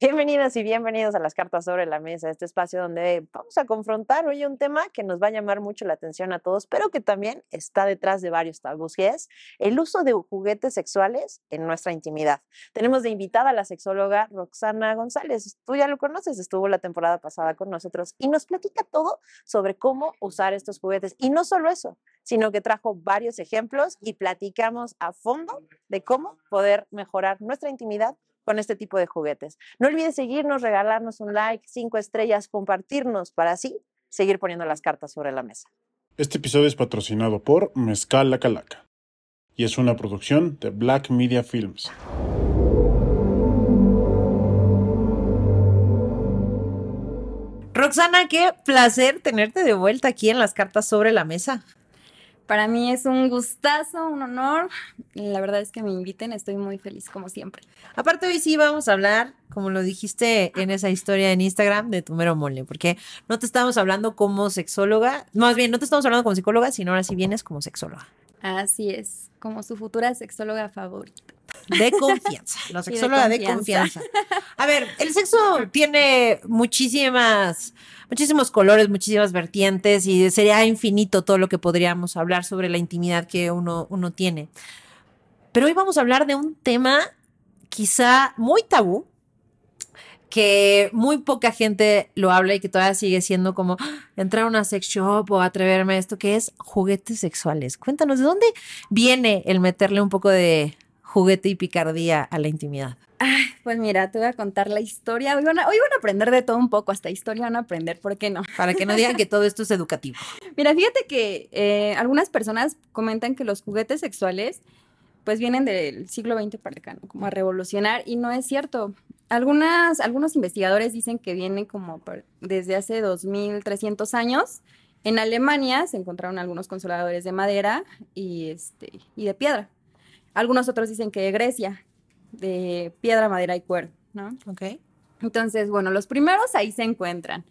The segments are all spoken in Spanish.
Bienvenidas y bienvenidos a las cartas sobre la mesa, este espacio donde vamos a confrontar hoy un tema que nos va a llamar mucho la atención a todos, pero que también está detrás de varios tabús, y es el uso de juguetes sexuales en nuestra intimidad. Tenemos de invitada a la sexóloga Roxana González. Tú ya lo conoces, estuvo la temporada pasada con nosotros y nos platica todo sobre cómo usar estos juguetes. Y no solo eso, sino que trajo varios ejemplos y platicamos a fondo de cómo poder mejorar nuestra intimidad con este tipo de juguetes. No olvides seguirnos, regalarnos un like, cinco estrellas, compartirnos para así seguir poniendo las cartas sobre la mesa. Este episodio es patrocinado por Mezcal La Calaca y es una producción de Black Media Films. Roxana, qué placer tenerte de vuelta aquí en las cartas sobre la mesa. Para mí es un gustazo, un honor. La verdad es que me inviten, estoy muy feliz como siempre. Aparte hoy sí vamos a hablar, como lo dijiste en esa historia en Instagram, de tu mero mole, porque no te estamos hablando como sexóloga, más bien no te estamos hablando como psicóloga, sino ahora sí vienes como sexóloga. Así es, como su futura sexóloga favorita. De confianza, la sexóloga de confianza. A ver, el sexo tiene muchísimas, muchísimos colores, muchísimas vertientes y sería infinito todo lo que podríamos hablar sobre la intimidad que uno, uno tiene. Pero hoy vamos a hablar de un tema quizá muy tabú, que muy poca gente lo habla y que todavía sigue siendo como ¡ah! entrar a una sex shop o atreverme a esto, que es juguetes sexuales. Cuéntanos, ¿de dónde viene el meterle un poco de juguete y picardía a la intimidad? Ay, pues mira, te voy a contar la historia. Hoy van, a, aprender de todo un poco, hasta historia van a aprender, ¿por qué no? Para que no digan que todo esto es educativo. Mira, fíjate que eh, algunas personas comentan que los juguetes sexuales pues vienen del siglo XX para acá, como a revolucionar, y no es cierto. Algunas, algunos investigadores dicen que vienen como desde hace 2300 años. En Alemania se encontraron algunos consoladores de madera y, este, y de piedra. Algunos otros dicen que de Grecia, de piedra, madera y cuero, ¿no? Ok. Entonces, bueno, los primeros ahí se encuentran.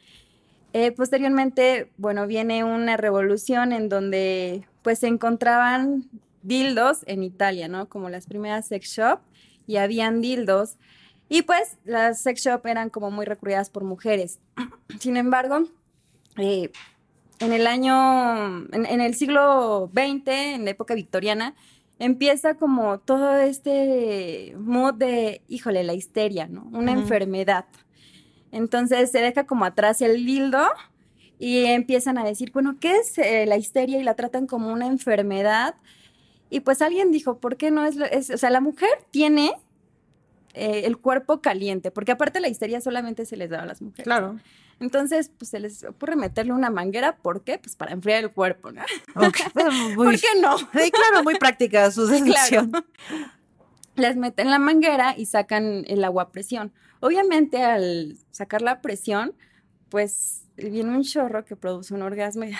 Eh, posteriormente, bueno, viene una revolución en donde pues se encontraban dildos en Italia, ¿no? Como las primeras sex shop y habían dildos. Y pues las sex shop eran como muy recurridas por mujeres. Sin embargo, eh, en el año, en, el siglo XX, en la época victoriana, empieza como todo este mood de, híjole, la histeria, ¿no? Una enfermedad. Entonces se deja como atrás el dildo y empiezan a decir, bueno, ¿qué es eh, la histeria? Y la tratan como una enfermedad. Y pues alguien dijo, ¿por qué no es, es o sea, la mujer tiene eh, el cuerpo caliente, porque aparte la histeria solamente se les da a las mujeres. Claro. Entonces, pues se les ocurre meterle una manguera, ¿por qué? Pues para enfriar el cuerpo, ¿no? ¿Por qué no? Sí, claro, muy práctica su decisión. Les meten la manguera y sacan el agua a presión. Obviamente, al sacar la presión, pues viene un chorro que produce un orgasmo y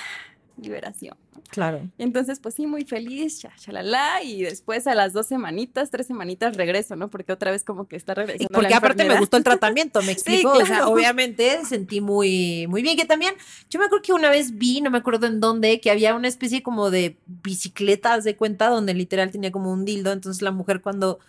liberación. Claro. Y entonces, pues sí, muy feliz, chalala, y después a las dos semanitas, tres semanitas regreso, ¿no? Porque otra vez como que está regresando. porque aparte me gustó el tratamiento, me explico. O sea, obviamente sentí muy, muy bien. Que también, yo me acuerdo que una vez vi, no me acuerdo en dónde, que había una especie como de bicicletas de cuenta donde literal tenía como un dildo. Entonces la mujer cuando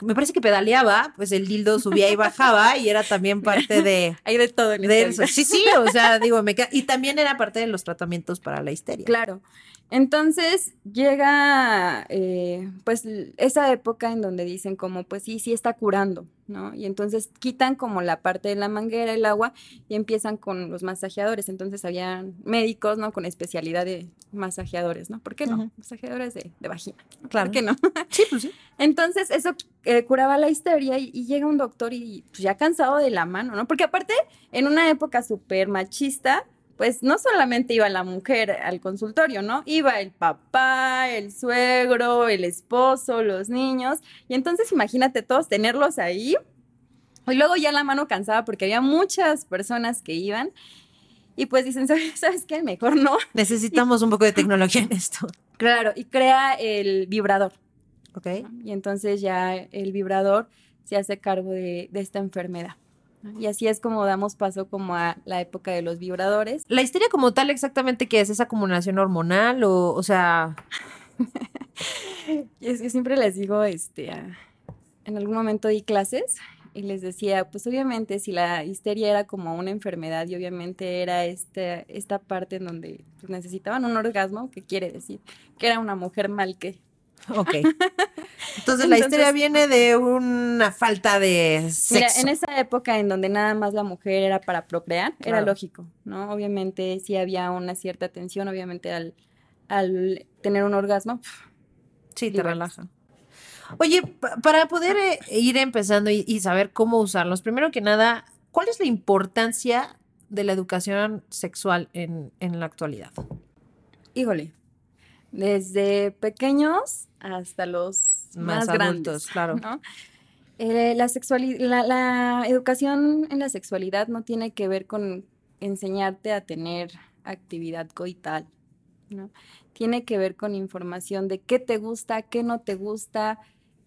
me parece que pedaleaba, pues el dildo subía y bajaba y era también parte de... Hay de todo en de eso. Sí, sí, o sea, digo, me y también era parte de los tratamientos para la histeria. Claro. Entonces llega eh, pues esa época en donde dicen como pues sí, sí está curando, ¿no? Y entonces quitan como la parte de la manguera, el agua y empiezan con los masajeadores. Entonces habían médicos, ¿no? Con especialidad de masajeadores, ¿no? ¿Por qué no? Masajeadores de, vagina. Claro. ¿Por qué no? Sí, pues sí. Entonces eso eh, curaba la histeria y, y, llega un doctor y pues ya cansado de la mano, ¿no? Porque aparte, en una época súper machista, pues no solamente iba la mujer al consultorio, ¿no? Iba el papá, el suegro, el esposo, los niños. Y entonces imagínate todos tenerlos ahí. Y luego ya la mano cansaba porque había muchas personas que iban. Y pues dicen, ¿sabes qué? Mejor no. Necesitamos un poco de tecnología en esto. Claro, y crea el vibrador. Ok. Y entonces ya el vibrador se hace cargo de esta enfermedad. Y así es como damos paso como a la época de los vibradores. La histeria como tal exactamente qué es esa acumulación hormonal o, o sea... yo, siempre les digo, este, en algún momento di clases y les decía, pues obviamente si la histeria era como una enfermedad y obviamente era este, esta parte en donde pues, necesitaban un orgasmo, ¿qué quiere decir? Que era una mujer mal que. Ok. Entonces, la histeria viene de una falta de sexo. Mira, en esa época en donde nada más la mujer era para procrear, era lógico, ¿no? Obviamente sí había una cierta tensión, obviamente al, al tener un orgasmo, Sí, te relaja. Oye, pa- para poder eh, ir empezando y, y saber cómo usarlos, primero que nada, ¿cuál es la importancia de la educación sexual en, en la actualidad? híjole, desde pequeños hasta los más, Más grandes, adultos, claro. ¿no? Eh, la, la, la educación en la sexualidad no tiene que ver con enseñarte a tener actividad coital, ¿no? Tiene que ver con información de qué te gusta, qué no te gusta,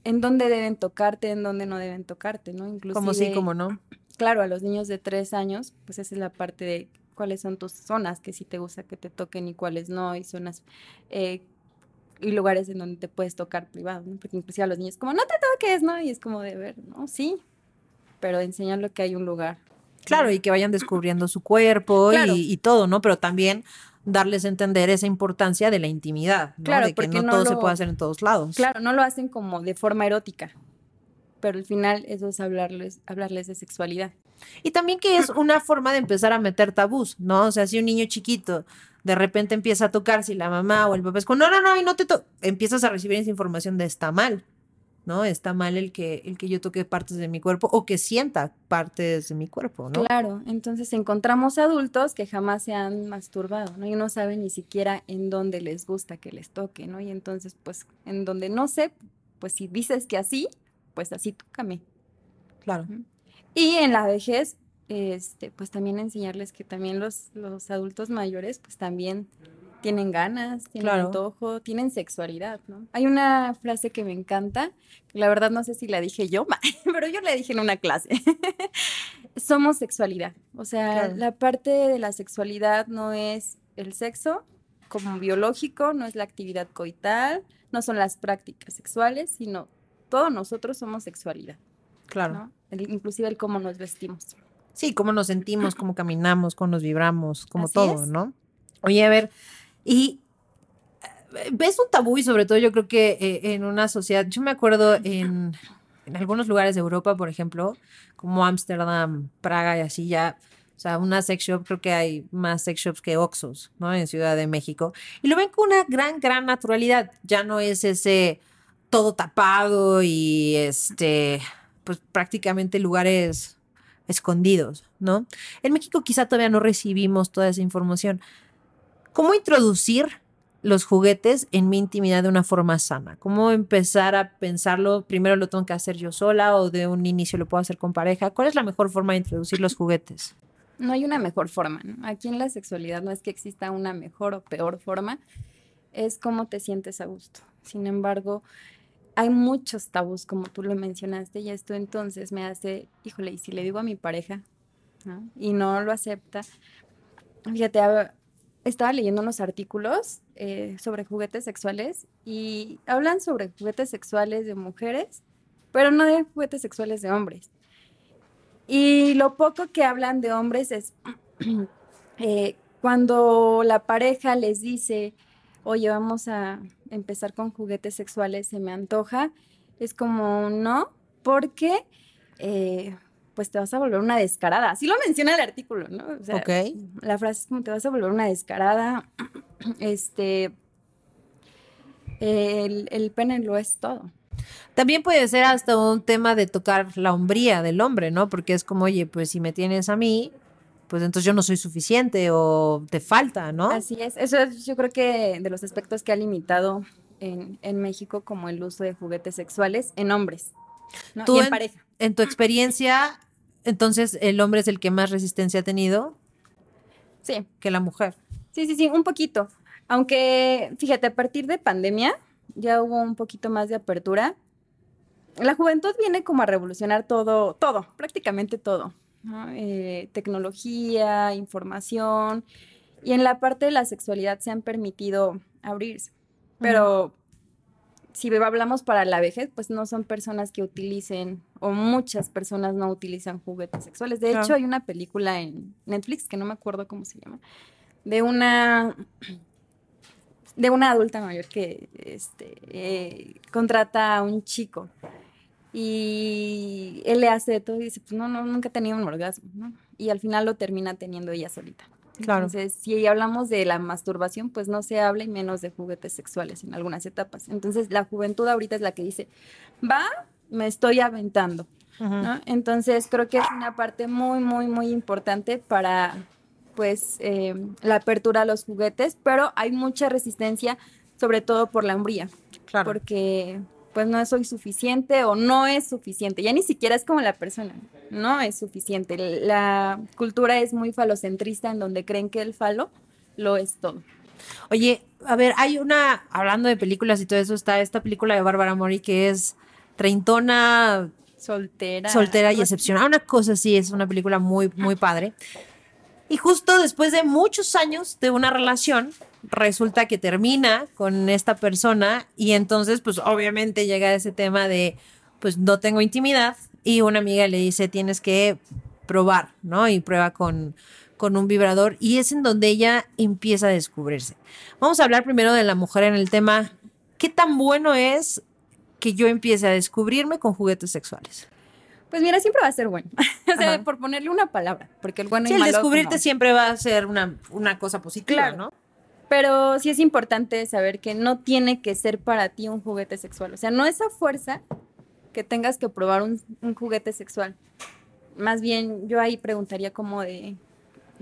en dónde deben tocarte, en dónde no deben tocarte, ¿no? Inclusive, Como sí, como no. claro, a los niños de tres años, pues esa es la parte de cuáles son tus zonas que sí te gusta que te toquen y cuáles no, y zonas eh, y lugares en donde te puedes tocar privado, ¿no? Porque inclusive a los niños como, no te toques, ¿no? Y es como de ver, ¿no? Sí, pero enseñarlo que hay un lugar. Claro, y que vayan descubriendo su cuerpo Claro. y, y todo, ¿no? Pero también darles a entender esa importancia de la intimidad, ¿no? Claro, de que no, no todo se lo- puede hacer en todos lados. Claro, no lo hacen como de forma erótica, pero al final eso es hablarles, hablarles de sexualidad. Y también que es una forma de empezar a meter tabús, ¿no? O sea, si un niño chiquito de repente empieza a tocar, si la mamá o el papá es como, no, no, no, y no te to empiezas a recibir esa información de está mal, ¿no? Está mal el que, el que yo toque partes de mi cuerpo o que sienta partes de mi cuerpo, ¿no? Claro, entonces encontramos adultos que jamás se han masturbado, ¿no? Y no saben ni siquiera en dónde les gusta que les toque, ¿no? Y entonces, pues, en donde no sé, pues si dices que así, pues así tócame. Claro. Y en la vejez, este, pues también enseñarles que también los, los adultos mayores, pues también tienen ganas, tienen Claro. antojo, tienen sexualidad, ¿no? Hay una frase que me encanta, que la verdad no sé si la dije yo, pero yo la dije en una clase. Somos sexualidad. O sea, Claro. la parte de la sexualidad no es el sexo como biológico, no es la actividad coital, no son las prácticas sexuales, sino todos nosotros somos sexualidad. Claro. ¿no? El- inclusive el cómo nos vestimos. Sí, cómo nos sentimos, cómo caminamos, cómo nos vibramos, como Así todo, es. ¿no? Oye, a ver, y eh, ves un tabú y sobre todo yo creo que eh, en una sociedad, yo me acuerdo en, en algunos lugares de Europa, por ejemplo, como Ámsterdam, Praga y así ya, o sea, una sex shop, creo que hay más sex shops que Oxos, ¿no? En Ciudad de México. Y lo ven con una gran, gran naturalidad. Ya no es ese todo tapado y este, pues prácticamente lugares escondidos, ¿no? En México quizá todavía no recibimos toda esa información. ¿Cómo introducir los juguetes en mi intimidad de una forma sana? ¿Cómo empezar a pensarlo? Primero lo tengo que hacer yo sola o de un inicio lo puedo hacer con pareja. ¿Cuál es la mejor forma de introducir los juguetes? No hay una mejor forma. Aquí en la sexualidad no es que exista una mejor o peor forma, es cómo te sientes a gusto. Sin embargo, hay muchos tabús, como tú lo mencionaste, y esto entonces me hace, híjole, y si le digo a mi pareja. Y no lo acepta, fíjate, estaba leyendo unos artículos eh, sobre juguetes sexuales y hablan sobre juguetes sexuales de mujeres, pero no de juguetes sexuales de hombres. Y lo poco que hablan de hombres es eh, cuando la pareja les dice, oye, vamos a empezar con juguetes sexuales, se me antoja, es como, no, porque eh, pues te vas a volver una descarada. Así lo menciona el artículo, ¿no? O sea, la frase es como te vas a volver una descarada, este, el, el pene lo es todo. También puede ser hasta un tema de tocar la hombría del hombre, ¿no? Porque es como, oye, pues si me tienes a mí, pues entonces yo no soy suficiente o te falta, ¿no? Así es, eso es yo creo que de los aspectos que ha limitado en, en México como el uso de juguetes sexuales en hombres, ¿no? Tú y en, en- pareja. En tu experiencia, entonces el hombre es el que más resistencia ha tenido Sí, que la mujer. sí, sí, sí, un poquito. Aunque, fíjate, a partir de pandemia ya hubo un poquito más de apertura. La juventud viene como a revolucionar todo, todo, prácticamente todo. ¿No? Eh, tecnología, información. Y en la parte de la sexualidad se han permitido abrirse. Pero si hablamos para la vejez, pues no son personas que utilicen, o muchas personas no utilizan juguetes sexuales. De hecho, hay una película en Netflix, que no me acuerdo cómo se llama, de una de una adulta mayor que este, eh, contrata a un chico y él le hace todo y dice, pues no, no, nunca he tenido un orgasmo, ¿no? Y al final lo termina teniendo ella solita. Claro. Entonces, si hablamos de la masturbación, pues no se habla y menos de juguetes sexuales en algunas etapas. Entonces, la juventud ahorita es la que dice, va, me estoy aventando. Entonces, creo que es una parte muy, muy, muy importante para, pues, eh, la apertura a los juguetes, pero hay mucha resistencia, sobre todo por la hombría, Claro. porque pues no soy suficiente o no es suficiente. Ya ni siquiera es como la persona, no es suficiente. La cultura es muy falocentrista en donde creen que el falo lo es todo. Oye, a ver, hay una, hablando de películas y todo eso, está esta película de Bárbara Mori que es treintona, Soltera. soltera y excepcional. Una cosa así, es una película muy, muy padre. Y justo después de muchos años de una relación, resulta que termina con esta persona y entonces, pues obviamente llega ese tema de, pues no tengo intimidad y una amiga le dice, tienes que probar, ¿no? Y prueba con, con un vibrador y es en donde ella empieza a descubrirse. Vamos a hablar primero de la mujer en el tema, ¿qué tan bueno es que yo empiece a descubrirme con juguetes sexuales? Pues mira, siempre va a ser bueno. o sea, por ponerle una palabra, porque el bueno Sí, y el malo. descubrirte siempre va a ser una, una cosa positiva, Claro. ¿no? Pero sí es importante saber que no tiene que ser para ti un juguete sexual. O sea, no es a fuerza que tengas que probar un, un juguete sexual. Más bien, yo ahí preguntaría como de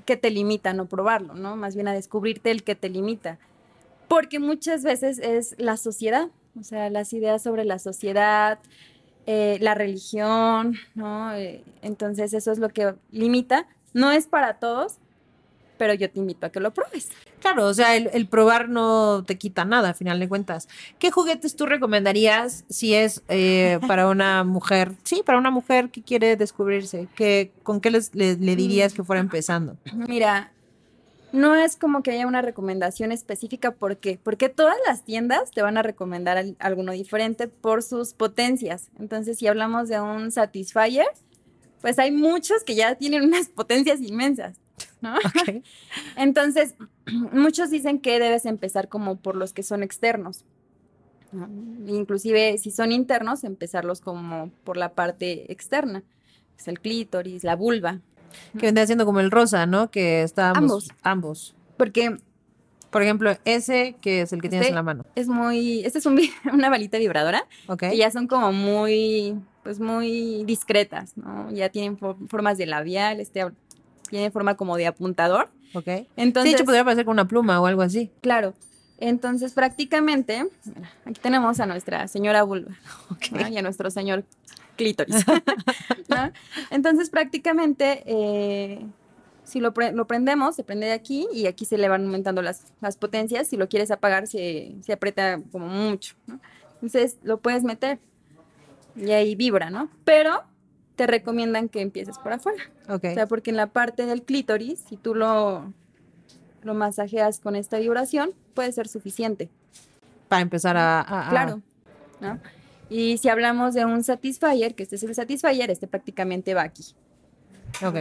qué te limita a no probarlo, ¿no? Más bien a descubrirte el que te limita. Porque muchas veces es la sociedad, o sea, las ideas sobre la sociedad, eh, la religión, ¿no? Eh, entonces eso es lo que limita. No es para todos, pero yo te invito a que lo pruebes. Claro, o sea, el, el probar no te quita nada, a final de cuentas. ¿Qué juguetes tú recomendarías si es eh, para una mujer? Sí, para una mujer que quiere descubrirse. ¿Qué, ¿Con qué les- le, le dirías que fuera empezando? Mira, no es como que haya una recomendación específica. ¿Por qué? Porque todas las tiendas te van a recomendar al- alguno diferente por sus potencias. Entonces, si hablamos de un Satisfyer, pues hay muchos que ya tienen unas potencias inmensas, ¿no? Entonces, muchos dicen que debes empezar como por los que son externos. ¿no? Inclusive si son internos, empezarlos como por la parte externa. Es el clítoris, la vulva. Que vendría siendo como el rosa, ¿no? Que estábamos Ambos. ambos. Porque Por ejemplo, ese que es el que tienes Este- en la mano. es muy, esta es un una balita vibradora ¿Ok? que ya son como muy, pues muy discretas, ¿no? Ya tienen fo- formas de labial, este tiene forma como de apuntador. ¿Ok? Sí, Entonces, de hecho, podría parecer con una pluma o algo así. claro. Entonces, prácticamente, mira, aquí tenemos a nuestra señora vulva ¿no? y a nuestro señor clítoris. ¿no? Entonces, prácticamente, eh, si lo, pre- lo prendemos, se prende de aquí y aquí se le van aumentando las, las potencias. Si lo quieres apagar, se, se aprieta como mucho. ¿no? Entonces, lo puedes meter y ahí vibra, ¿no? Pero te recomiendan que empieces por afuera. Ok. O sea, porque en la parte del clítoris, si tú lo, lo masajeas con esta vibración, puede ser suficiente. Para empezar a. a- a- Claro. ¿no? Y si hablamos de un satisfier, que este es el satisfier, este prácticamente va aquí. Ok.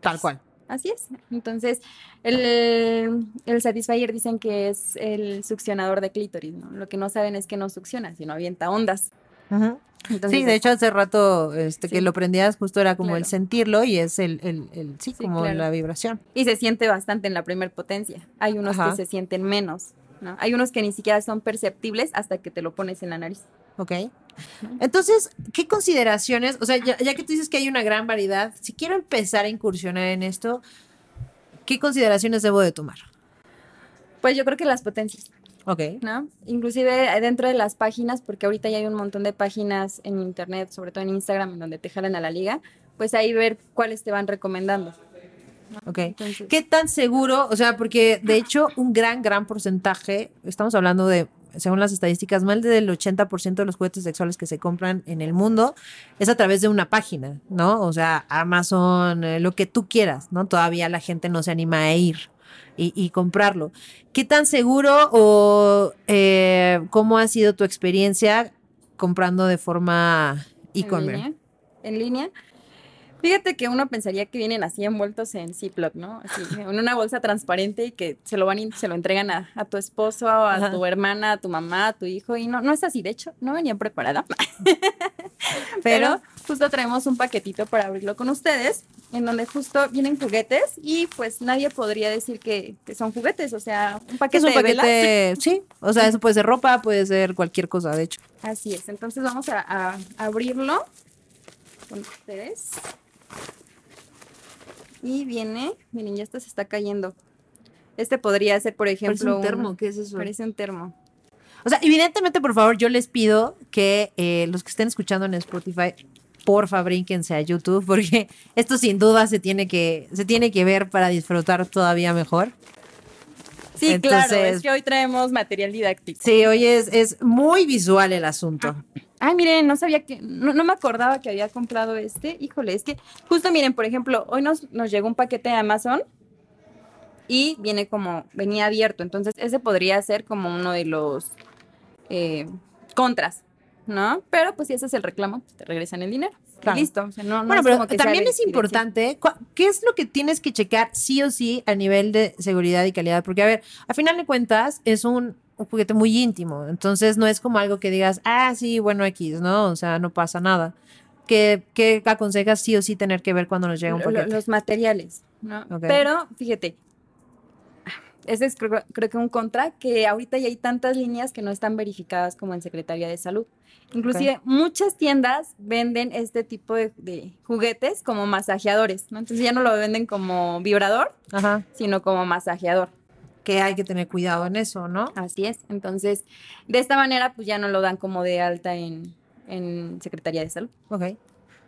Tal cual. Así es. Entonces, el, el satisfier dicen que es el succionador de clítoris, ¿no? Lo que no saben es que no succiona, sino avienta ondas. Entonces, Sí, de hecho hace rato este, que Sí. lo prendías justo era como el Claro. sentirlo y es el, el, el- sí, Sí, como claro. la vibración. Y se siente bastante en la primer potencia. Hay unos Ajá. que se sienten menos, ¿no? Hay unos que ni siquiera son perceptibles hasta que te lo pones en la nariz. ¿Ok? Entonces, ¿qué consideraciones? O sea, ya, ya que tú dices que hay una gran variedad, si quiero empezar a incursionar en esto, ¿qué consideraciones debo de tomar? Pues yo creo que las potencias, Ok. ¿no? Inclusive eh, dentro de las páginas, porque ahorita ya hay un montón de páginas en internet, sobre todo en Instagram, en donde te jalan a la liga, pues ahí ver cuáles te van recomendando. Ok. Entonces, ¿Qué tan seguro? O sea, porque de hecho un gran, gran porcentaje, estamos hablando de, según las estadísticas, más del 80% de los juguetes sexuales que se compran en el mundo es a través de una página, ¿no? O sea, Amazon, eh, lo que tú quieras, ¿no? Todavía la gente no se anima a ir y, y comprarlo. ¿Qué tan seguro o eh, cómo ha sido tu experiencia comprando de forma ¿En e-commerce? ¿En línea? Fíjate que uno pensaría que vienen así envueltos en Ziploc, ¿no? Así, en una bolsa transparente y que se lo van y se lo entregan a, a tu esposo, a Ajá. tu hermana, a tu mamá, a tu hijo. Y no, no es así, de hecho, no venía preparada. Pero, Pero justo traemos un paquetito para abrirlo con ustedes, en donde justo vienen juguetes y pues nadie podría decir que, que son juguetes, o sea, un ¿qué paquete es un de velas. paquete? Sí, o sea, eso puede ser ropa, puede ser cualquier cosa, de hecho. Así es, entonces vamos a, a abrirlo con ustedes. Y viene, miren, ya esto se está cayendo. Este podría ser, por ejemplo, ¿qué es eso? Parece un termo. O sea, evidentemente, por favor, yo les pido que eh, los que estén escuchando en Spotify, porfa, brínquense a YouTube, porque esto sin duda se tiene que, se tiene que ver para disfrutar todavía mejor. Sí, claro, es que hoy traemos material didáctico. Sí, hoy es, es muy visual el asunto. Ay, miren, no sabía que, no, no me acordaba que había comprado este. Híjole, es que justo miren, por ejemplo, hoy nos, nos llegó un paquete de Amazon y viene como, venía abierto. Entonces, ese podría ser como uno de los eh, contras, ¿no? Pero pues si ese es el reclamo, pues, te regresan el dinero. Y listo. o sea, no- no Bueno, pero como que sea también es importante, cua- ¿qué es lo que tienes que checar sí o sí a nivel de seguridad y calidad? Porque, a ver, a final de cuentas es un, un juguete muy íntimo, entonces no es como algo que digas, ah, sí, bueno, X, ¿no? O sea, no pasa nada. ¿Qué, qué aconsejas sí o sí tener que ver cuando nos llega un paquete? los materiales, ¿no? Pero fíjate, ese es creo, creo que un contra, que ahorita ya hay tantas líneas que no están verificadas como en Secretaría de Salud. Inclusive muchas tiendas venden este tipo de, de juguetes como masajeadores, ¿no? Entonces ya no lo venden como vibrador, Ajá, sino como masajeador. que hay que tener cuidado en eso, ¿no? Así es. Entonces, de esta manera, pues ya no lo dan como de alta en, en Secretaría de Salud. Ok.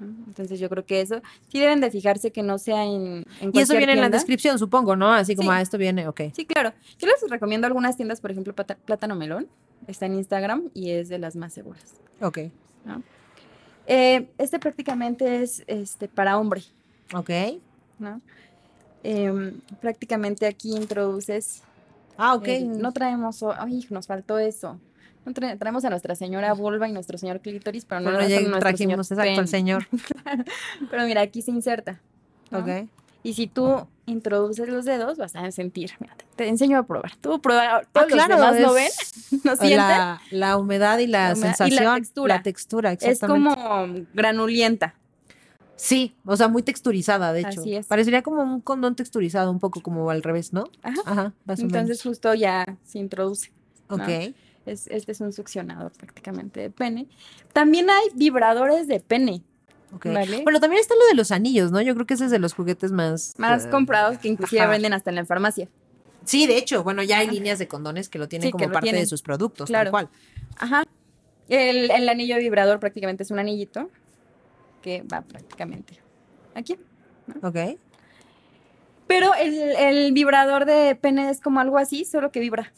Entonces yo creo que eso sí deben de fijarse que no sea en, en Y eso viene en la descripción, supongo, ¿no? Así como, Sí. ah, esto viene, ok. Sí, claro. Yo les recomiendo algunas tiendas, por ejemplo, Plata- Plátano Melón. Está en Instagram y es de las más seguras. Ok. Eh, este prácticamente es este, para hombre, Ok. ¿no? Em, prácticamente aquí introduces. Ah, ok. el- no traemos. Ay, nos faltó eso. Traemos a Nuestra Señora Vulva y nuestro señor Clítoris, pero no Bueno, ya trajimos señor exacto al señor. Pero mira, aquí se inserta. ¿no? Ok. Y si tú introduces los dedos, vas a sentir. Mira, te, te enseño a probar. Tú prueba. Todos Ah, claro, los demás ven, es no sienten. la, la humedad y la, La humedad y la sensación. textura. La textura, es exactamente. como granulenta. Sí, o sea, muy texturizada, de hecho. Así es. Parecería como un condón texturizado, un poco como al revés, ¿no? Ajá. Ajá, Entonces justo ya se introduce. Ok. Es, este es un succionador prácticamente de pene. También hay vibradores de pene, ok. ¿vale? Bueno, también está lo de los anillos, ¿no? Yo creo que ese es de los juguetes más... más eh, comprados que inclusive ajá. venden hasta en la farmacia. Sí, de hecho, bueno, ya hay líneas de condones que lo tienen Sí, como lo parte de sus productos, Claro. tal cual. Ajá. El, el anillo vibrador prácticamente es un anillito que va prácticamente aquí. Ok. Pero el, el vibrador de pene es como algo así, solo que vibra.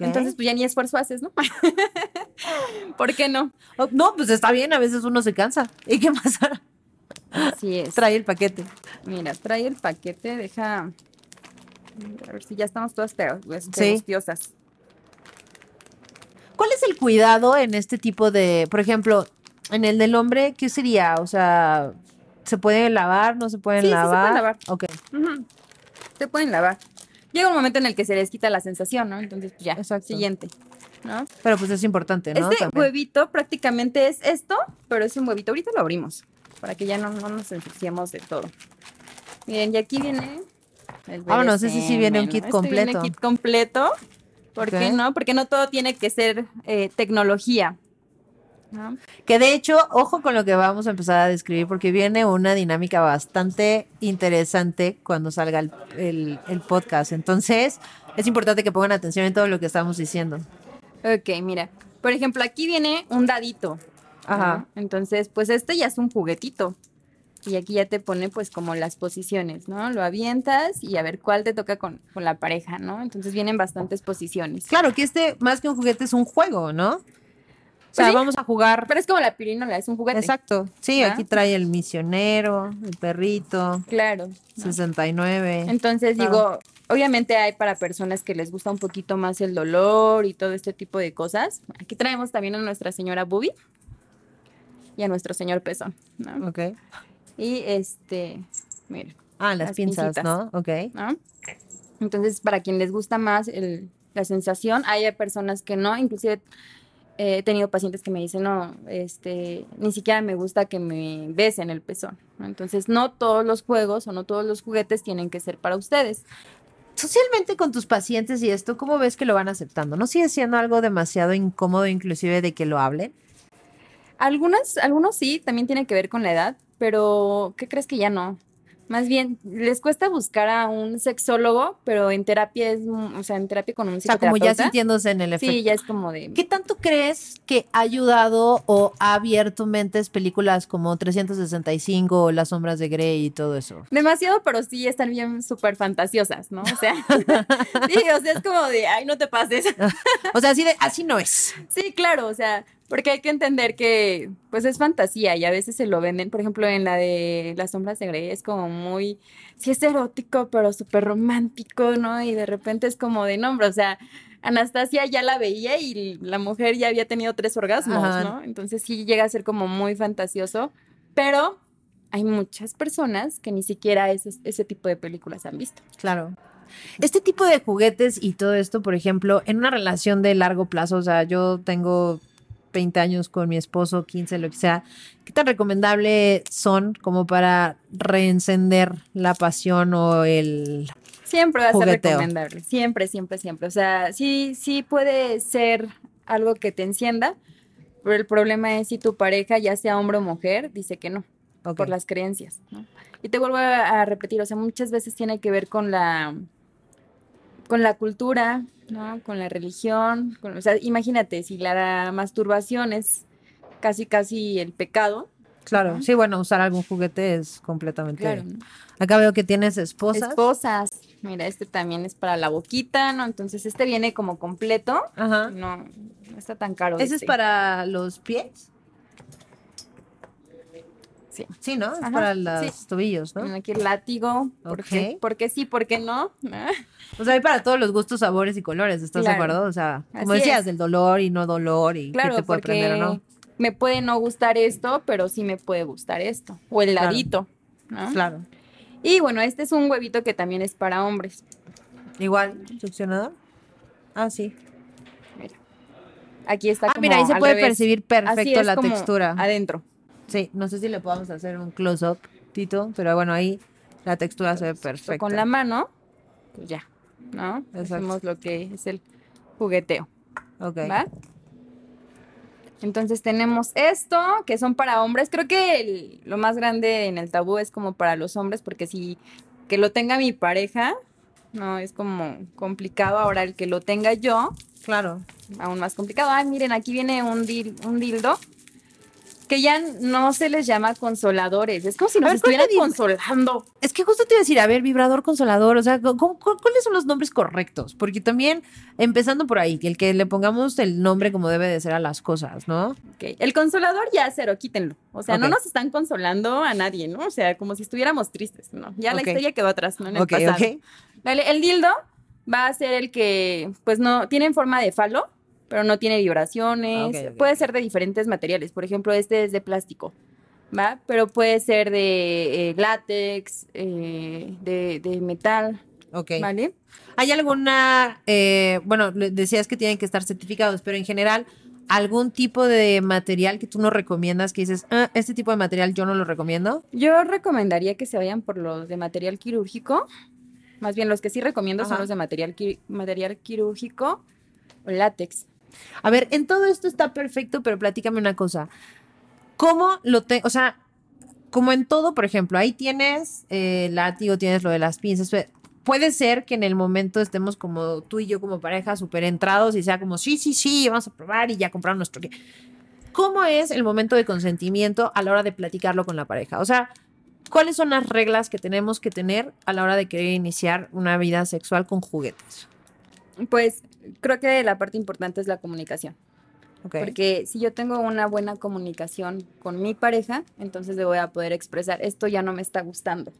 Entonces, pues ya ni esfuerzo haces, ¿no? ¿Por qué no? Oh, no, pues está bien, a veces uno se cansa. ¿Y qué pasa? Así es. Trae el paquete. Mira, trae el paquete, deja. A ver si ya estamos todas pego- este, Sí. gustiosas. ¿Cuál es el cuidado en este tipo de, por ejemplo, en el del hombre, qué sería? O sea, ¿se pueden lavar? ¿No se pueden Sí, sí se lavar? pueden lavar. Ok. Se pueden lavar. Llega un momento en el que se les quita la sensación, ¿no? Entonces, pues ya, Exacto. siguiente. ¿no? pero pues es importante, ¿no? este También. huevito prácticamente es esto, pero es un huevito. Ahorita lo abrimos para que ya no, no nos ensuciemos de todo. Miren, y aquí viene el Vámonos, ese sí viene un kit ¿no? Este viene completo. kit completo. ¿Por qué no? Porque no todo tiene que ser eh, tecnología. ¿No? Que de hecho, ojo con lo que vamos a empezar a describir, porque viene una dinámica bastante interesante cuando salga el, el- el podcast. Entonces, es importante que pongan atención en todo lo que estamos diciendo. Ok, mira. Por ejemplo, aquí viene un dadito. ¿no? Ajá. Entonces, pues este ya es un juguetito. Y aquí ya te pone pues como las posiciones, ¿no? Lo avientas y a ver cuál te toca con, con la pareja, ¿no? Entonces vienen bastantes posiciones. Claro que este, más que un juguete, es un juego, ¿no? O sea, sí. vamos a jugar. Pero es como la pirinola, es un juguete. Exacto. Sí, aquí trae el misionero, el perrito, Claro. ¿no? 69. Entonces digo, obviamente hay para personas que les gusta un poquito más el dolor y todo este tipo de cosas. Aquí traemos también a nuestra señora Bubi y a nuestro señor Pezón. ¿no? Ok. Y este, miren, Ah, las, Las pinzas, pincitas. ¿no? Ok. ¿no? Entonces, para quien les gusta más el- la sensación, hay personas que no, inclusive he tenido pacientes que me dicen, no, este, ni siquiera me gusta que me besen el pezón. Entonces, no todos los juegos o no todos los juguetes tienen que ser para ustedes. Socialmente con tus pacientes y esto, ¿cómo ves que lo van aceptando? ¿No sigue siendo algo demasiado incómodo inclusive de que lo hablen? Algunas, algunos sí, también tiene que ver con la edad, pero ¿qué crees que ya no? Más bien, les cuesta buscar a un sexólogo, pero en terapia es, o sea, en terapia con un O sea, como ya psicoterapeuta, sintiéndose en el efecto. Sí, ya es como de... ¿Qué tanto crees que ha ayudado o ha abierto mentes películas como 365 o Las sombras de Grey y todo eso? Demasiado, pero sí están bien súper fantasiosas, ¿no? O sea, sí, o sea, es como de, ay, no te pases. O sea, así de así no es. Sí, claro, o sea, porque hay que entender que, pues, es fantasía y a veces se lo venden, por ejemplo, en la de Las sombras de Grey es como muy, sí es erótico, pero súper romántico, ¿no? Y de repente es como de nombre, o sea, Anastasia ya la veía y la mujer ya había tenido tres orgasmos, Ajá. ¿no? Entonces sí llega a ser como muy fantasioso, pero hay muchas personas que ni siquiera ese, ese tipo de películas han visto. Claro. Este tipo de juguetes y todo esto, por ejemplo, en una relación de largo plazo, o sea, yo tengo 20 años con mi esposo, 15, lo que sea, ¿qué tan recomendable son como para reencender la pasión o el... Siempre va a ser recomendable, siempre, siempre, siempre. O sea, sí, sí puede ser algo que te encienda, pero el problema es si tu pareja, ya sea hombre o mujer, dice que no, por las creencias. ¿no? Y te vuelvo a, a repetir, o sea, muchas veces tiene que ver con la, con la cultura, ¿no? Con la religión. con- o sea, imagínate, si la masturbación es casi, casi el pecado, Claro, sí, bueno, usar algún juguete es completamente... claro. Acá veo que tienes esposas. Esposas. Mira, este también es para la boquita, ¿no? Entonces este viene como completo. Ajá. No, no está tan caro. ¿Ese es este. para los pies? Sí. Sí, ¿no? Es Ajá, para los sí. tobillos, ¿no? Aquí el látigo. Porque, Ok. porque sí, porque no. O sea, hay para todos los gustos, sabores y colores, ¿estás Claro. de acuerdo? O sea, como Así decías, es. del dolor y no dolor y Claro, qué te puede prender o no. me puede no gustar esto, pero sí me puede gustar esto. O el Claro. ladito. ¿no? Claro. Y bueno, este es un huevito que también es para hombres. Igual, succionador. Ah, sí. Aquí está Ah, como mira, ahí se puede percibir perfecto la textura. Adentro. Sí, no sé si le podamos hacer un close-up, Tito, pero bueno, ahí la textura se ve perfecta. Con la mano, pues ya, ¿no? Exacto. Hacemos lo que es el jugueteo. Ok. ¿Va? Entonces tenemos esto, que son para hombres. Creo que el- lo más grande en el tabú es como para los hombres, porque si que lo tenga mi pareja, no, es como complicado. Ahora el que lo tenga yo, Claro. aún más complicado. Ay, miren, aquí viene un, dil- un dildo que ya no se les llama consoladores. Es como si nos ver, ¿cuál es la estuvieran consolando. Es que justo te iba a decir, a ver, vibrador consolador, o sea, ¿cu- cu- cu- ¿cuáles son los nombres correctos? Porque también, empezando por ahí, que el que le pongamos el nombre como debe de ser a las cosas, ¿no? Ok, El consolador ya cero, quítenlo. O sea, no nos están consolando a nadie, ¿no? O sea, como si estuviéramos tristes, ¿no? Ya la historia quedó atrás, ¿no? En el pasado. Vale, el dildo va a ser el que, pues no, tiene en forma de falo, pero no tiene vibraciones. Ah, ok. Puede ser de diferentes materiales. Por ejemplo, este es de plástico, ¿va? Pero puede ser de eh, látex, eh, de, de metal, Ok. ¿vale? ¿Hay alguna, eh, bueno, decías que tienen que estar certificados, pero en general, algún tipo de material que tú no recomiendas, que dices, "Ah, este tipo de material yo no lo recomiendo? Yo recomendaría que se vayan por los de material quirúrgico. Más bien, los que sí recomiendo Ajá. son los de material, material quirúrgico o látex. A ver, en todo esto está perfecto, pero platícame una cosa. ¿Cómo lo tengo? O sea, como en todo, por ejemplo, ahí tienes eh, el látigo, tienes lo de las pinzas. pe- Puede ser que en el momento estemos como tú y yo como pareja súper entrados y sea como, sí, sí, sí, vamos a probar y ya comprar nuestro... qué". ¿Cómo es el momento de consentimiento a la hora de platicarlo con la pareja? O sea, ¿cuáles son las reglas que tenemos que tener a la hora de querer iniciar una vida sexual con juguetes? Pues creo que la parte importante es la comunicación. Ok. Porque si yo tengo una buena comunicación con mi pareja, entonces le voy a poder expresar, esto ya no me está gustando.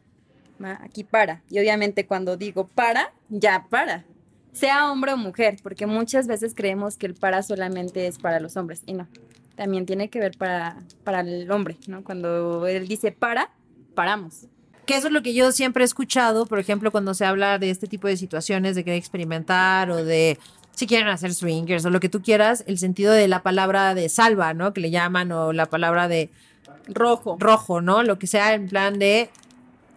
¿va? Aquí para. Y obviamente cuando digo para, ya para. Sea hombre o mujer, porque muchas veces creemos que el para solamente es para los hombres y no. También tiene que ver para, para el hombre, ¿no? Cuando él dice para, paramos. Que eso es lo que yo siempre he escuchado, por ejemplo, cuando se habla de este tipo de situaciones, de querer experimentar o de si quieren hacer swingers o lo que tú quieras, el sentido de la palabra de salva, ¿no? Que le llaman, o la palabra de Rojo. rojo, ¿no? Lo que sea en plan de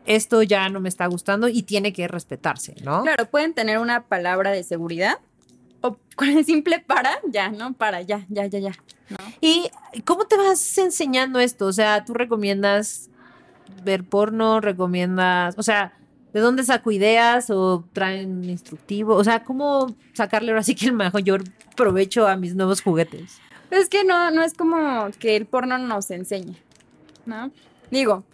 esto ya no me está gustando y tiene que respetarse, ¿no? Claro, pueden tener una palabra de seguridad o con el simple para, ya, ¿no? Para, ya, ya, ya, ya. ¿no? ¿Y cómo te vas enseñando esto? O sea, ¿tú recomiendas ver porno? ¿Recomiendas, o sea, de dónde saco ideas o traen instructivo? O sea, ¿cómo sacarle ahora sí que el mayor provecho a mis nuevos juguetes? Es que no, no es como que el porno nos enseñe, ¿no? Digo,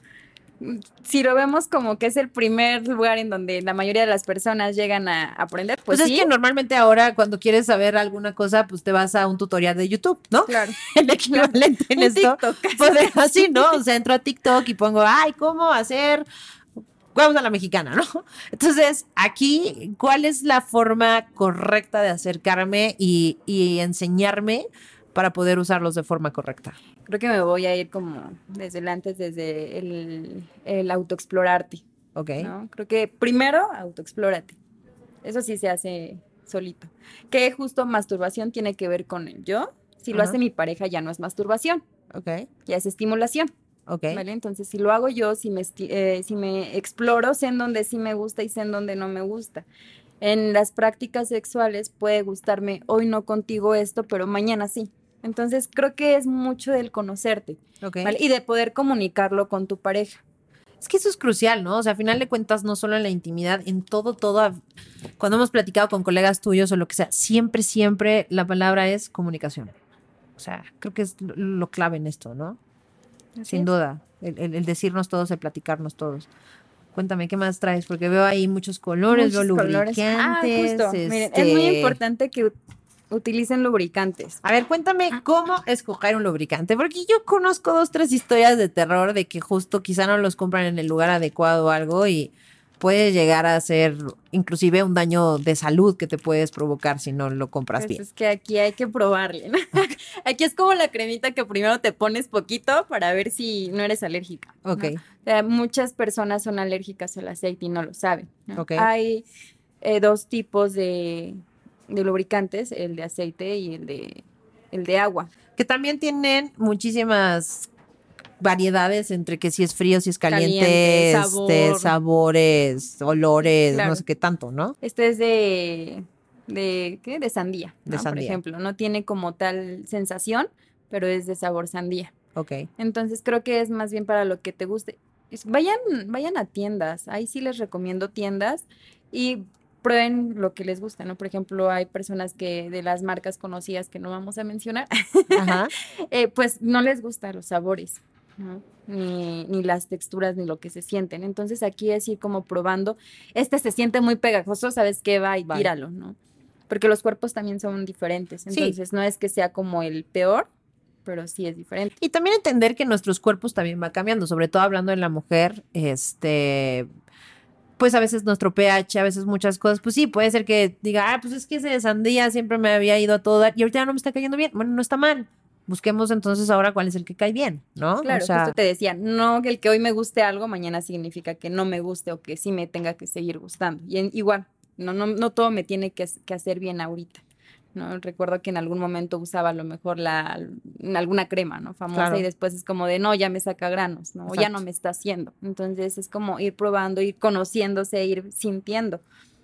si lo vemos como que es el primer lugar en donde la mayoría de las personas llegan a aprender, pues, Pues, sí. es que normalmente ahora cuando quieres saber alguna cosa, pues te vas a un tutorial de YouTube, ¿no? Claro. El equivalente en Un esto. TikTok, Pues así, ¿no? O sea, entro a TikTok y pongo, ay, ¿cómo hacer huevos a la mexicana, ¿no? Entonces, aquí, ¿cuál es la forma correcta de acercarme y, y enseñarme para poder usarlos de forma correcta? Creo que me voy a ir como desde el antes, desde el, el autoexplorarte, ¿Ok? ¿no? Creo que primero autoexplórate. Eso sí se hace solito. Que justo masturbación tiene que ver con el yo. Si lo Ajá. hace mi pareja ya no es masturbación, ¿Ok? ya es estimulación. ¿Ok? ¿Vale? Entonces, si lo hago yo, si me, eh, si me exploro, sé en dónde sí me gusta y sé en dónde no me gusta. En las prácticas sexuales puede gustarme hoy no contigo esto, pero mañana sí. Entonces, creo que es mucho del conocerte ¿Ok? ¿vale? y de poder comunicarlo con tu pareja. Es que eso es crucial, ¿no? O sea, a final de cuentas, no solo en la intimidad, en todo, todo. Cuando hemos platicado con colegas tuyos o lo que sea, siempre, siempre la palabra es comunicación. O sea, creo que es lo, lo clave en esto, ¿no? Sin duda. El, el- el decirnos todos, el platicarnos todos. Cuéntame, ¿qué más traes? Porque veo ahí muchos colores, veo Muchos colores. Ah, lubricantes. Miren, es muy este- importante que ut- utilicen lubricantes. A ver, cuéntame cómo escoger un lubricante, porque yo conozco dos, tres historias de terror de que justo quizá no los compran en el lugar adecuado o algo y puede llegar a ser inclusive un daño de salud que te puedes provocar si no lo compras Pues bien. es que aquí hay que probarle. ¿no? aquí es como la cremita que primero te pones poquito para ver si no eres alérgica. ¿no? Ok, O sea, muchas personas son alérgicas al aceite y no lo saben. ¿no? Ok. Hay eh, dos tipos de, de lubricantes, el de aceite y el de, el de agua. que también tienen muchísimas variedades entre que si es frío, si es caliente, Caliente, este, sabor. sabores, olores, Claro. no sé qué tanto, ¿no? Este es de, de, ¿qué? de sandía, De ¿no? por sandía. ejemplo. No tiene como tal sensación, pero es de sabor sandía. Ok. Entonces creo que es más bien para lo que te guste. Vayan, vayan a tiendas, ahí sí les recomiendo tiendas y prueben lo que les gusta, ¿no? Por ejemplo, hay personas que de las marcas conocidas que no vamos a mencionar, Ajá. eh, pues no les gustan los sabores, ¿no? Ni, ni las texturas, ni lo que se sienten. Entonces aquí es ir como probando, este se siente muy pegajoso, ¿sabes qué? Va y Bye. tíralo, ¿no? Porque los cuerpos también son diferentes, Sí. entonces no es que sea como el peor, pero sí es diferente. Y también entender que nuestros cuerpos también van cambiando, sobre todo hablando en la mujer, este, pues a veces nuestro pH, a veces muchas cosas, pues sí, puede ser que diga, ah, pues es que ese de sandía siempre me había ido a todo dar y ahorita ya no me está cayendo bien. Bueno, no está mal. Busquemos entonces ahora cuál es el que cae bien, ¿no? Claro, o sea, justo te decía, no que el que hoy me guste algo, mañana significa que no me guste o que sí me tenga que seguir gustando. Y en- igual, no, no, no todo me tiene que, hacer bien ahorita. ¿no? Recuerdo que en algún momento usaba a lo mejor la, alguna crema, ¿no? Famosa Claro. y después es como de, no, ya me saca granos, ¿no? O ya no me está haciendo. Entonces es como ir probando, ir conociéndose, ir sintiendo.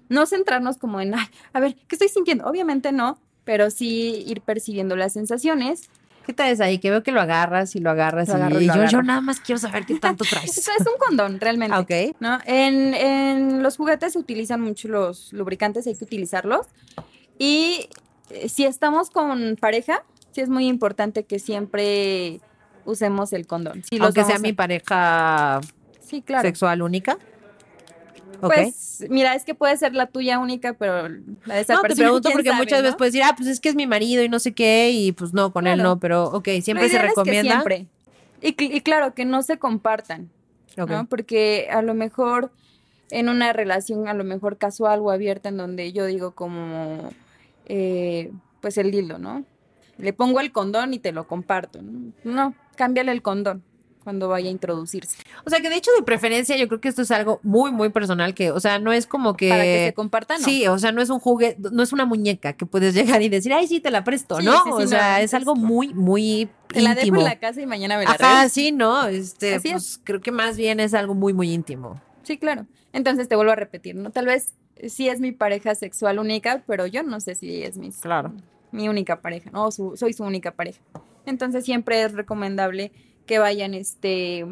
No centrarnos como en, ay, a ver, ¿qué estoy sintiendo? Obviamente no, pero sí ir percibiendo las sensaciones ¿qué traes ahí? Que veo que lo agarras y lo agarras Lo y, y lo yo, nada más quiero saber qué tanto traes. Es un condón, realmente. Ah, ok. ¿no? En, en los juguetes se utilizan mucho los lubricantes, hay que utilizarlos. Y eh, si estamos con pareja, sí es muy importante que siempre usemos el condón. Si Aunque sea a- mi pareja Sí, claro. sexual única. Pues, mira, es que puede ser la tuya única, pero la de esa no, te persona, pregunto porque sabe, muchas ¿no? veces puedes decir, ah, pues es que es mi marido y no sé qué, y pues no, con él no, pero ok, siempre se ideal es que recomienda. siempre. Y, cl- y claro, que no se compartan. ¿no? Porque a lo mejor en una relación a lo mejor casual o abierta en donde yo digo como, eh, pues el dildo, ¿no? Le pongo el condón y te lo comparto. No, no cámbiale el condón cuando vaya a introducirse. O sea, que de hecho de preferencia yo creo que esto es algo muy, muy personal que, o sea, no es como que... Para que se compartan, ¿no? Sí, o sea, no es un juguete, no es una muñeca que puedes llegar y decir, ay, sí, te la presto, Sí, ¿no? sí, sí, o sea, no, es algo es- muy, muy Te la dejo en la casa y mañana me la regresas. sí, ¿no? Este, Así es. pues creo que más bien es algo muy, muy íntimo. Sí, claro. Entonces te vuelvo a repetir, ¿no? Tal vez sí es mi pareja sexual única, pero yo no sé si es mi, Claro. mi única pareja, ¿no? Su- soy su única pareja. Entonces siempre es recomendable que vayan, este,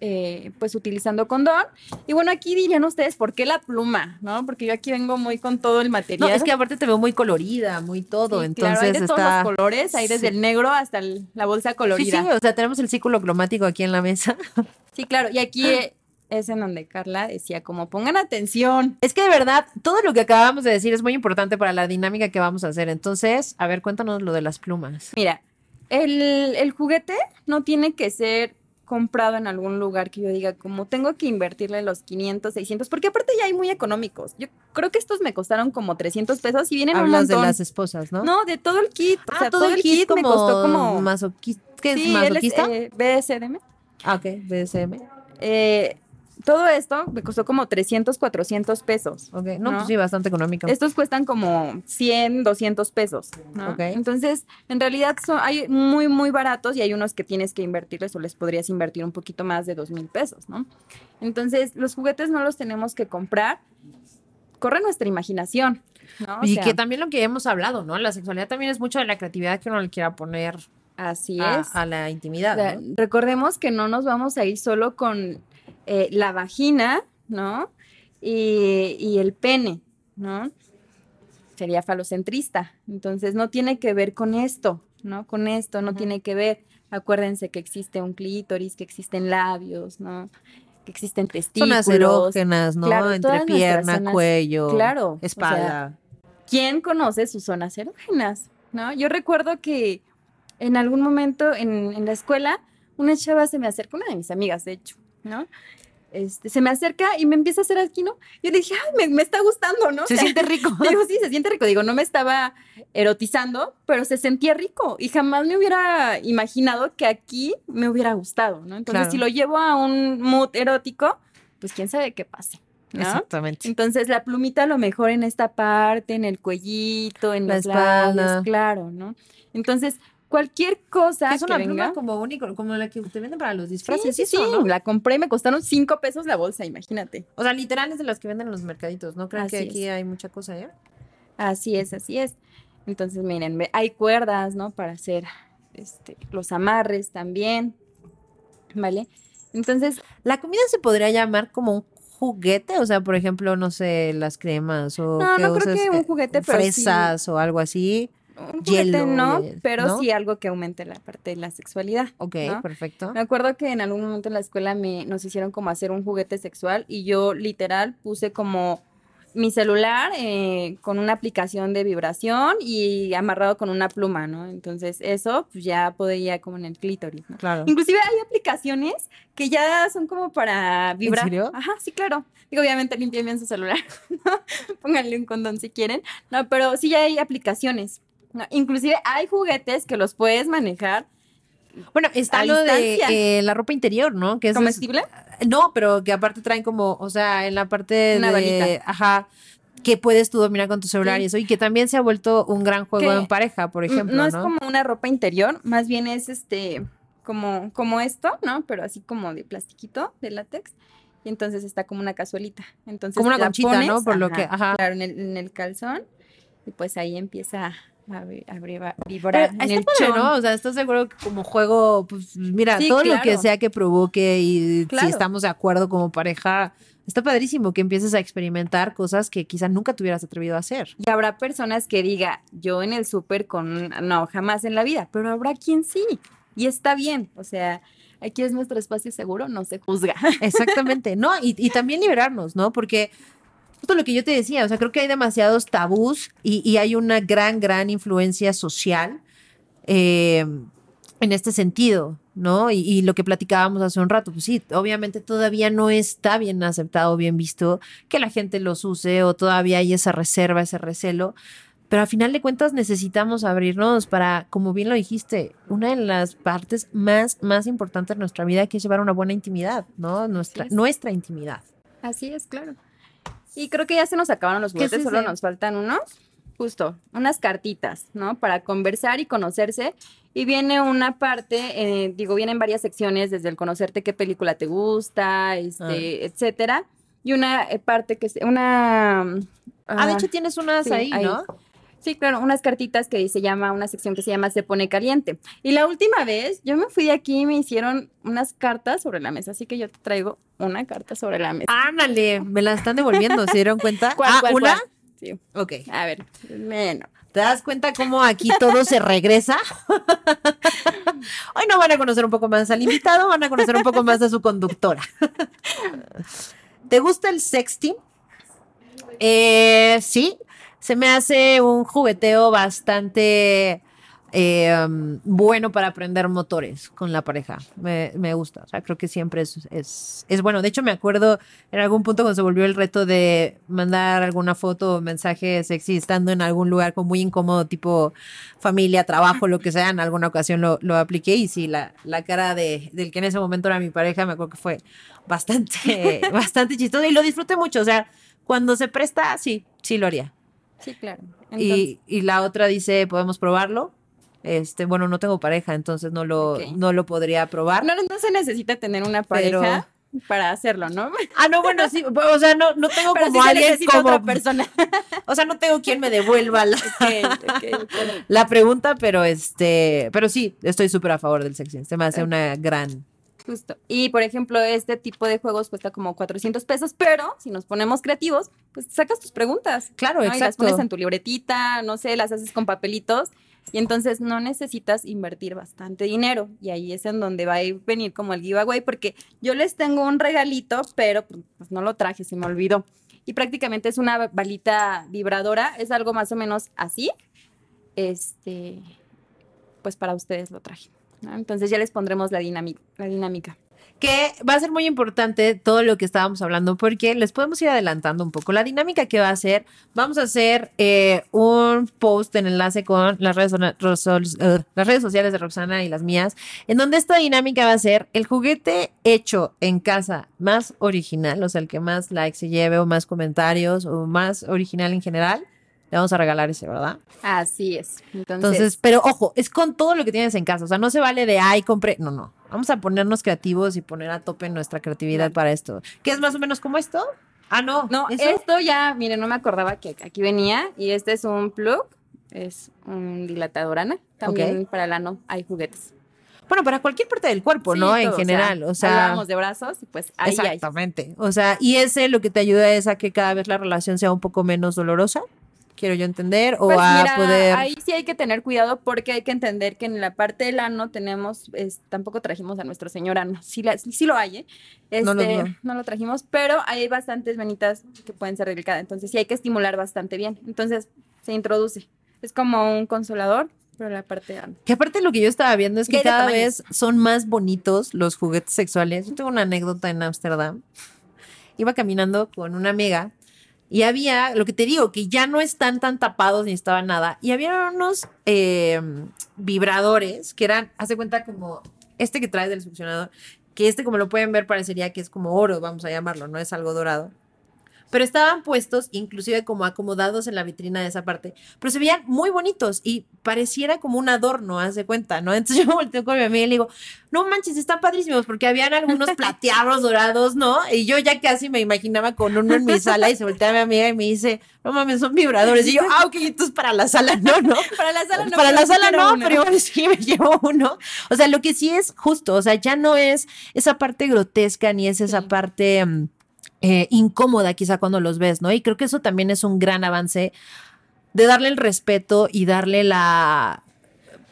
eh, pues utilizando condón. Y bueno, aquí dirían ustedes, ¿por qué la pluma? ¿No? Porque yo aquí vengo muy con todo el No, material. es que aparte te veo muy colorida, muy todo, Sí, entonces claro, hay de está... todos los colores, hay desde Sí. el negro hasta el- la bolsa Sí, sí, colorida. o sea, tenemos el círculo cromático aquí en la mesa. Sí, claro. Y aquí eh, es en donde Carla decía como pongan atención. Es que de verdad, todo lo que acabamos de decir es muy importante para la dinámica que vamos a hacer. Entonces, a ver, cuéntanos lo de las plumas. Mira, el, el juguete no tiene que ser comprado en algún lugar que yo diga como tengo que invertirle los 500, 600, porque aparte ya hay muy económicos. Yo creo que estos me costaron como 300 pesos y vienen un Hablas de montón. las esposas, ¿no? No, de todo el kit. O Ah, sea, todo, el kit, me costó como... masoquista. ¿Qué es Sí, él es, masoquista? eh, BSDM. Ah, ok, BDSM. Eh, todo esto me costó como 300, 400 pesos. Ok, no, ¿No? pues sí, bastante económico. Estos cuestan como 100, 200 pesos. Entonces, en realidad son, hay muy, muy baratos y hay unos que tienes que invertirles o les podrías invertir un poquito más de dos mil pesos, ¿no? Entonces, los juguetes no los tenemos que comprar. Corre nuestra imaginación. ¿no? O y sea, que también lo que hemos hablado, ¿no? La sexualidad también es mucho de la creatividad que uno le quiera poner así a, es. a la O intimidad. sea, ¿no? Recordemos que no nos vamos a ir solo con eh, la vagina, ¿no? Y, y el pene, ¿no? Sería falocentrista. Entonces, no tiene que ver con esto, ¿no? Con esto, no tiene que ver. Acuérdense que existe un clítoris, que existen labios, ¿no? Que existen testículos. Zonas erógenas, ¿no? Claro, Entre pierna, zonas- cuello, claro, o sea, espalda. ¿quién conoce sus zonas erógenas? ¿No? Yo recuerdo que en algún momento en, en la escuela, una chava se me acerca, una de mis amigas, de hecho, ¿no? Este, se me acerca y me empieza a hacer aquí, ¿no? Yo le dije, ay, me, me está gustando, ¿no? O Se sea, siente rico. Digo, sí, se siente rico. Digo, no me estaba erotizando, pero se sentía rico y jamás me hubiera imaginado que aquí me hubiera gustado, ¿no? Entonces, Claro. si lo llevo a un mood erótico, pues quién sabe qué pase, ¿no? Exactamente. Entonces la plumita a lo mejor en esta parte, en el cuellito, en La los espalda. labios, claro, ¿no? Entonces cualquier cosa Es una que pluma venga. como único, como la que te venden para los disfraces. sí, eso, sí, ¿no? la compré y me costaron cinco pesos la bolsa, imagínate. O sea, literal es de las que venden en los mercaditos. No creo que aquí es. hay mucha cosa, ¿eh? Así es, así es. Entonces, miren, hay cuerdas, ¿no? Para hacer este, los amarres también, ¿vale? Entonces, La comida se podría llamar como un juguete, o sea, por ejemplo, no sé, las cremas o no, que no creo uses, que un juguete, pero sí- fresas o algo así. Un juguete hielo, no, pero ¿no? sí algo que aumente la parte de la sexualidad. Ok, ¿no? perfecto. Me acuerdo que en algún momento en la escuela me, nos hicieron como hacer un juguete sexual y yo literal puse como mi celular eh, con una aplicación de vibración y amarrado con una pluma, ¿no? Entonces eso pues ya podía como en el clítoris, ¿no? Claro. Inclusive hay aplicaciones que ya son como para vibrar. serio? Ajá, sí, claro. Digo, obviamente limpien bien su celular, ¿no? Pónganle un condón si quieren. No, pero sí ya hay aplicaciones. ¿No? Inclusive hay juguetes que los puedes manejar Bueno, está lo de eh, la ropa interior, ¿no? Que es- comestible. No, pero que aparte traen como, o sea, en la parte Una de, varita. ajá, que puedes tú dominar con tu celular Sí. y eso, y que también se ha vuelto un gran juego Que en pareja, por Mm, ejemplo, no ¿no? es como una ropa interior, más bien es este como como esto, ¿no? Pero así como de plastiquito, de látex. Y entonces está como una cazuelita. Entonces Como una conchita, ¿no? Por lo que- ajá. Claro, en el, en el calzón. Y pues ahí empieza vibrar en el padre. ¿no? O sea, ¿estás seguro que como juego, pues mira, Sí, todo lo que claro. sea que provoque y si Claro. estamos de acuerdo como pareja, está padrísimo que empieces a experimentar cosas que quizá nunca te hubieras atrevido a hacer. Y habrá personas que diga, yo en el súper con, no, jamás en la vida, pero habrá quien sí. Y está bien, o sea, aquí es nuestro espacio seguro, no se juzga. Exactamente, ¿no? Y, y también liberarnos, ¿no? Porque justo lo que yo te decía, o sea, creo que hay demasiados tabús y, y hay una gran, gran influencia social. eh, en este sentido, ¿no? Y, y lo que platicábamos hace un rato, pues sí, obviamente todavía no está bien aceptado, bien visto que la gente los use o todavía hay esa reserva, ese recelo. Pero a final de cuentas necesitamos abrirnos para, como bien lo dijiste, una de las partes más, más importantes de nuestra vida que es llevar una buena intimidad, ¿no? Nuestra, es. nuestra intimidad. Así es, claro. Y creo que ya se nos acabaron los ¿Qué es juguetes, solo nos faltan unos. Justo, unas cartitas, ¿no? Para conversar y conocerse. Y viene una parte, eh, digo, vienen varias secciones, desde el conocerte qué película te gusta, este, etcétera. Y una eh, parte que es una... Ah, de hecho tienes unas sí, ahí, ahí. Sí, claro, unas cartitas que se llama, una sección que se llama Se pone caliente. Y la última vez, yo me fui de aquí y me hicieron unas cartas sobre la mesa, así que yo te traigo una carta sobre la mesa. Ándale, me la están devolviendo, ¿se dieron cuenta? ¿Cuál, ah, cuál, ¿una? cuál? Sí. Ok. A ver, bueno. ¿Te das cuenta cómo aquí todo se regresa? Hoy no van a conocer un poco más al invitado, van a conocer un poco más a su conductora. ¿Te gusta el sexting? Eh, sí, se me hace un jugueteo bastante eh, um, bueno para aprender motores con la pareja. Me, me gusta, o sea, creo que siempre es, es, es bueno. De hecho, me acuerdo en algún punto cuando se volvió el reto de mandar alguna foto o mensaje sexy estando en algún lugar como muy incómodo, tipo familia, trabajo, lo que sea, en alguna ocasión lo, lo apliqué y sí, la, la cara de, del que en ese momento era mi pareja, me acuerdo que fue bastante, bastante chistoso y lo disfruté mucho, o sea, cuando se presta, sí, sí lo haría. Sí, claro. Y, y la otra dice, ¿podemos probarlo? Este, bueno, no tengo pareja, entonces no lo, no lo podría probar. no, no se necesita tener una Pero- pareja para hacerlo, ¿no? Ah, no, bueno, sí, o sea, no, no tengo Pero como sí alguien como, otra persona. o sea, no tengo quien me devuelva la, Ok, ok, ok. la pregunta, pero este, pero sí, estoy súper a favor del sexting, se me hace una gran, Justo. Y por ejemplo, este tipo de juegos cuesta como 400 pesos, pero si nos ponemos creativos, pues sacas tus preguntas. claro, ¿no? Y las exacto. pones en tu libretita, no sé, las haces con papelitos. Y entonces no necesitas invertir bastante dinero. Y ahí es en donde va a ir- venir como el giveaway, porque yo les tengo un regalito, pero pues, pues, no lo traje, se me olvidó. Y prácticamente es una balita vibradora, es algo más o menos así. Este, pues para ustedes lo traje. Entonces ya les pondremos la dinámica. Que va a ser muy importante todo lo que estábamos hablando porque les podemos ir adelantando un poco. La dinámica que va a ser, vamos a hacer eh, un post en enlace con las redes, eh, las redes sociales de Roxana y las mías, en donde esta dinámica va a ser el juguete hecho en casa más original, o sea, el que más likes se lleve o más comentarios o más original en general. Le vamos a regalar ese, ¿verdad? Así es. Entonces, Entonces, pero ojo, es con todo lo que tienes en casa. O sea, no se vale de, ay, compré. No, no. Vamos a ponernos creativos y poner a tope nuestra creatividad para esto. ¿Qué es más o menos como esto? Ah, no. no, ¿eso? esto ya, miren, no me acordaba que aquí venía y este es un plug, es un dilatador ana. También para el ano hay juguetes. Bueno, para cualquier parte del cuerpo, Sí, ¿no? En general. O sea, hablábamos de brazos y pues ahí hay. exactamente. O sea, y ese lo que te ayuda es a que cada vez la relación sea un poco menos dolorosa. Quiero yo entender. O Pues a mira, poder. ahí sí hay que tener cuidado porque hay que entender que en la parte del ano tenemos, es- tampoco trajimos a nuestro señor ano, sí, la- sí lo hay, ¿eh? No lo Este, no lo trajimos, pero hay bastantes venitas que pueden ser delicadas, entonces sí hay que estimular bastante bien, entonces se introduce, es como un consolador, pero la parte de ano. Que aparte lo que yo estaba viendo es que cada tamaños. vez son más bonitos los juguetes sexuales. Yo tengo una anécdota en Ámsterdam. Iba caminando con una amiga y había, lo que te digo, que ya no están tan tapados ni estaba nada. Y había unos eh, vibradores que eran, hace cuenta como este que trae del succionador, que este como lo pueden ver parecería que es como oro, vamos a llamarlo, no es algo dorado. Pero estaban puestos, inclusive como acomodados en la vitrina de esa parte, pero se veían muy bonitos y pareciera como un adorno, haz de cuenta, ¿no? Entonces yo volteo con mi amiga y le digo, no manches, están padrísimos, porque habían algunos plateados dorados, ¿no? Y yo ya casi me imaginaba con uno en mi sala y se voltea a mi amiga y me dice, no mames, son vibradores. Y yo, ah, ok, entonces para la sala no, ¿no? Para la sala no. para la sala no, uno. pero igual sí me llevo uno. O sea, lo que sí es justo, o sea, ya no es esa parte grotesca ni es esa Sí. parte mm, eh, incómoda quizá cuando los ves, ¿no? Y creo que eso también es un gran avance de darle el respeto y darle la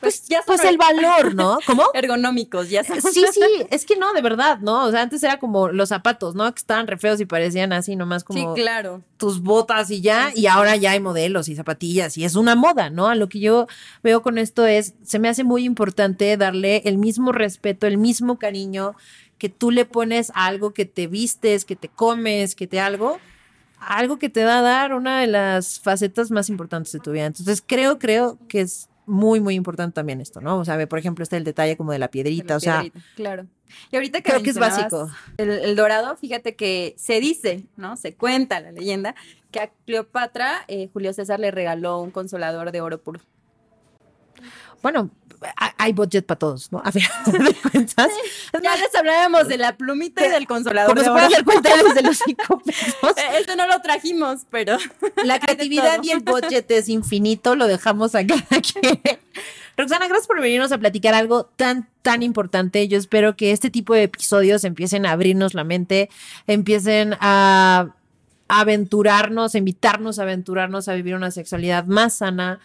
pues, ya pues el valor, ¿no? ¿Cómo? ergonómicos, ya sabes. Sí, sí, es que no, de verdad, ¿no? O sea, antes era como los zapatos, ¿no? Que estaban re feos y parecían así nomás Sí, como claro. tus botas y ya, y ahora ya hay modelos y zapatillas y es una moda, ¿no? A lo que yo veo con esto es, se me hace muy importante darle el mismo respeto, el mismo cariño que tú le pones a algo que te vistes, que te comes, que te algo, algo que te da a dar una de las facetas más importantes de tu vida. Entonces creo, creo que es muy, muy importante también esto, ¿no? O sea, ve, por ejemplo, está el detalle como de la piedrita, La o sea, claro. Y ahorita que creo que es básico. El, el dorado, fíjate que se dice, ¿no? Se cuenta la leyenda que a Cleopatra eh, Julio César le regaló un consolador de oro puro. Bueno, ha- hay budget para todos, ¿no? A final de cuentas. Ya más, les hablábamos de la plumita y del consolador como de se oro. pueden dar cuenta desde los cinco pesos. Eh, Este no lo trajimos, pero La creatividad y el budget es infinito, lo dejamos a cada quien. Roxana, gracias por venirnos a platicar algo tan, tan importante. Yo espero que este tipo de episodios empiecen a abrirnos la mente, empiecen a a aventurarnos, a invitarnos a aventurarnos a vivir una sexualidad más sana,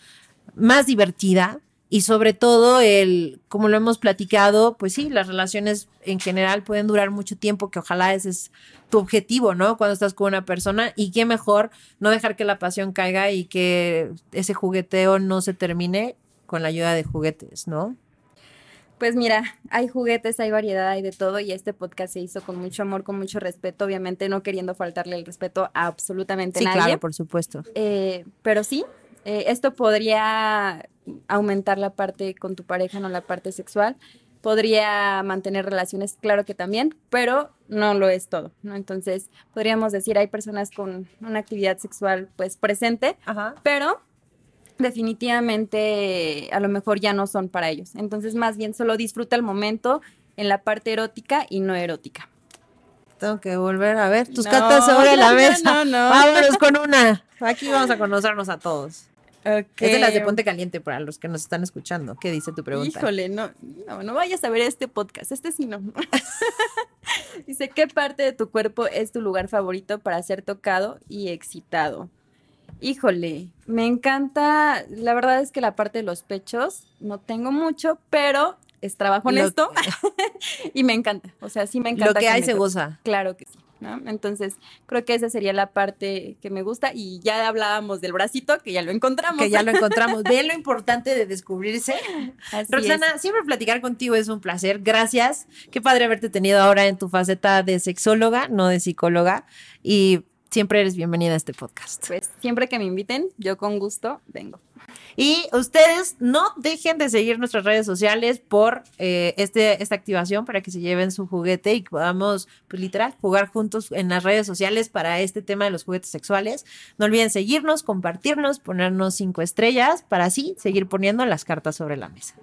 más divertida y sobre todo el, como lo hemos platicado, pues sí, las relaciones en general pueden durar mucho tiempo, que ojalá ese es tu objetivo, ¿no? Cuando estás con una persona y qué mejor no dejar que la pasión caiga y que ese jugueteo no se termine con la ayuda de juguetes, ¿no? Pues mira, hay juguetes, hay variedad, hay de todo y este podcast se hizo con mucho amor, con mucho respeto, obviamente no queriendo faltarle el respeto a absolutamente Sí, nadie. claro, por supuesto. Eh, pero sí, eh, esto podría aumentar la parte con tu pareja, no la parte sexual. Podría mantener relaciones, claro que también, pero no lo es todo, ¿no? Entonces, podríamos decir, hay personas con una actividad sexual pues presente, Ajá. pero definitivamente a lo mejor ya no son para ellos. Entonces, más bien solo disfruta el momento en la parte erótica y no erótica. Tengo que volver a ver tus No, cartas sobre la mesa. no, no. Vámonos con una. Aquí vamos a conocernos a todos. Okay. Es de las de Ponte Caliente para los que nos están escuchando. ¿Qué dice tu pregunta? Híjole, no, no, no vayas a ver este podcast, este sí no. Dice, ¿qué parte de tu cuerpo es tu lugar favorito para ser tocado y excitado? Híjole, me encanta, la verdad es que la parte de los pechos no tengo mucho, pero es trabajo en Lo- esto y me encanta, o sea, sí me Lo encanta. que hay se goza. Claro que sí. ¿no? Entonces, creo que esa sería la parte que me gusta y ya hablábamos del bracito, que ya lo encontramos. Que ya lo encontramos. Ve lo importante de descubrirse. Así Roxana, es. siempre platicar contigo es un placer. Gracias. Qué padre haberte tenido ahora en tu faceta de sexóloga, no de psicóloga. Y siempre eres bienvenida a este podcast. Pues siempre que me inviten, yo con gusto vengo. Y ustedes no dejen de seguir nuestras redes sociales por eh, este, esta activación para que se lleven su juguete y podamos, pues literal, jugar juntos en las redes sociales para este tema de los juguetes sexuales. No olviden seguirnos, compartirnos, ponernos cinco estrellas para así seguir poniendo las cartas sobre la mesa.